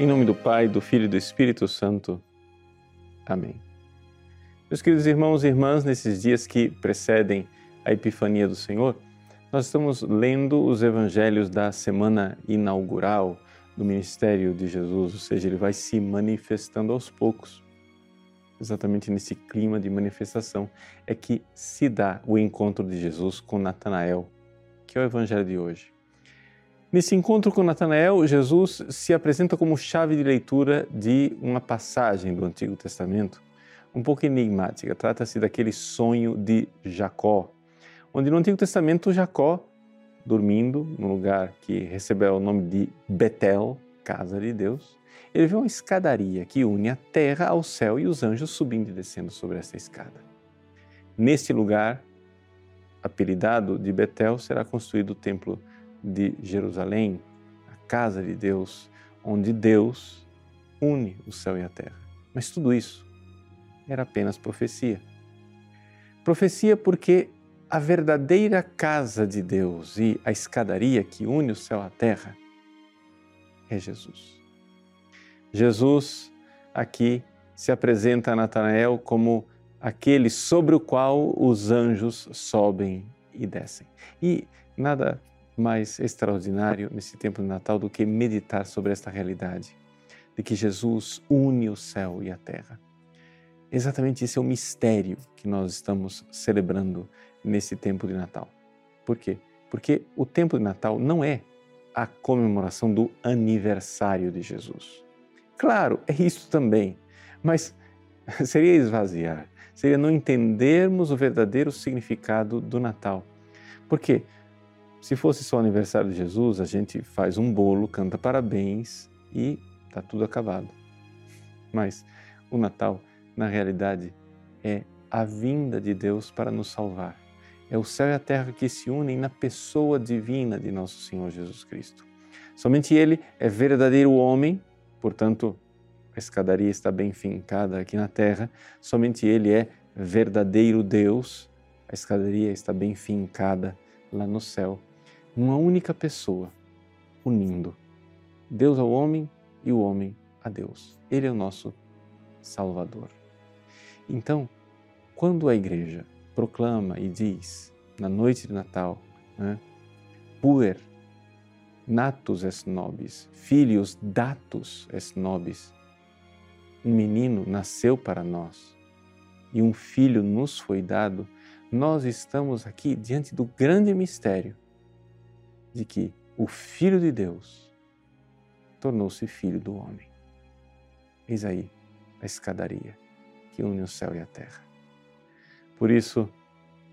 Em nome do Pai, do Filho e do Espírito Santo. Amém. Meus queridos irmãos e irmãs, nesses dias que precedem a Epifania do Senhor, nós estamos lendo os evangelhos da semana inaugural do ministério de Jesus, ou seja, ele vai se manifestando aos poucos. Exatamente nesse clima de manifestação é que se dá o encontro de Jesus com Natanael, que é o evangelho de hoje. Nesse encontro com Natanael, Jesus se apresenta como chave de leitura de uma passagem do Antigo Testamento um pouco enigmática. Trata-se daquele sonho de Jacó, onde no Antigo Testamento Jacó, dormindo no lugar que recebeu o nome de Betel, casa de Deus, ele vê uma escadaria que une a terra ao céu e os anjos subindo e descendo sobre essa escada. Neste lugar, apelidado de Betel, será construído o templo de Jerusalém, a casa de Deus, onde Deus une o céu e a terra. Mas tudo isso era apenas profecia. Profecia porque a verdadeira casa de Deus e a escadaria que une o céu à terra é Jesus. Jesus aqui se apresenta a Natanael como aquele sobre o qual os anjos sobem e descem. E nada mais extraordinário nesse tempo de Natal do que meditar sobre esta realidade de que Jesus une o céu e a terra. Exatamente esse é o mistério que nós estamos celebrando nesse tempo de Natal. Por quê? Porque o tempo de Natal não é a comemoração do aniversário de Jesus. Claro, é isso também, mas seria esvaziar, seria não entendermos o verdadeiro significado do Natal. Por quê? Se fosse só o aniversário de Jesus, a gente faz um bolo, canta parabéns e está tudo acabado. Mas o Natal, na realidade, é a vinda de Deus para nos salvar. É o céu e a terra que se unem na pessoa divina de nosso Senhor Jesus Cristo. Somente Ele é verdadeiro homem, portanto, a escadaria está bem fincada aqui na terra. Somente Ele é verdadeiro Deus, a escadaria está bem fincada lá no céu uma única pessoa, unindo Deus ao homem e o homem a Deus. Ele é o nosso Salvador. Então, quando a igreja proclama e diz na noite de Natal, né, puer natus est nobis, filhos datus est nobis, um menino nasceu para nós e um filho nos foi dado, nós estamos aqui diante do grande mistério de que o Filho de Deus tornou-se filho do homem. Eis aí a escadaria que une o céu e a terra. Por isso,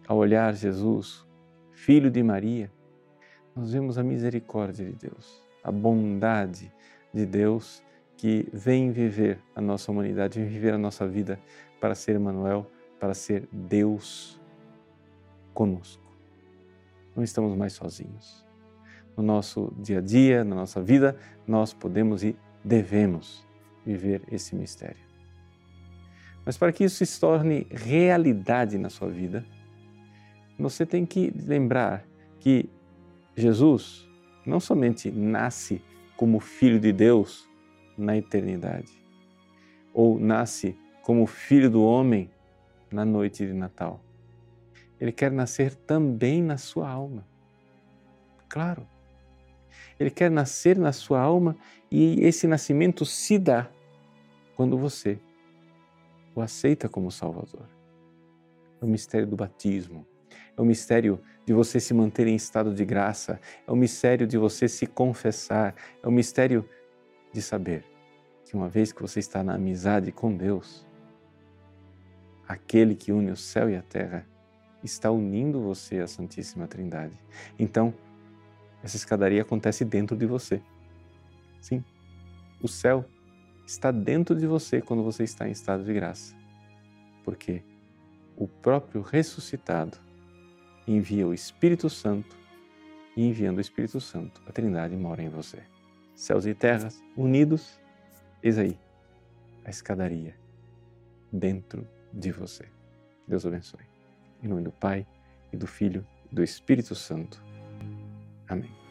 ao olhar Jesus, filho de Maria, nós vemos a misericórdia de Deus, a bondade de Deus que vem viver a nossa humanidade, vem viver a nossa vida para ser Emmanuel, para ser Deus conosco. Não estamos mais sozinhos no nosso dia a dia, na nossa vida, nós podemos e devemos viver esse mistério. Mas para que isso se torne realidade na sua vida, você tem que lembrar que Jesus não somente nasce como Filho de Deus na eternidade, ou nasce como Filho do homem na noite de Natal. Ele quer nascer também na sua alma. Claro, ele quer nascer na sua alma e esse nascimento se dá quando você o aceita como Salvador. É o mistério do batismo, é o mistério de você se manter em estado de graça, é o mistério de você se confessar, é o mistério de saber que uma vez que você está na amizade com Deus, aquele que une o céu e a terra está unindo você à Santíssima Trindade. Então, essa escadaria acontece dentro de você. Sim, o céu está dentro de você quando você está em estado de graça. Porque o próprio ressuscitado envia o Espírito Santo e enviando o Espírito Santo, a Trindade mora em você. Céus e terras unidos, eis aí a escadaria dentro de você. Deus abençoe. Em nome do Pai e do Filho e do Espírito Santo. Amém.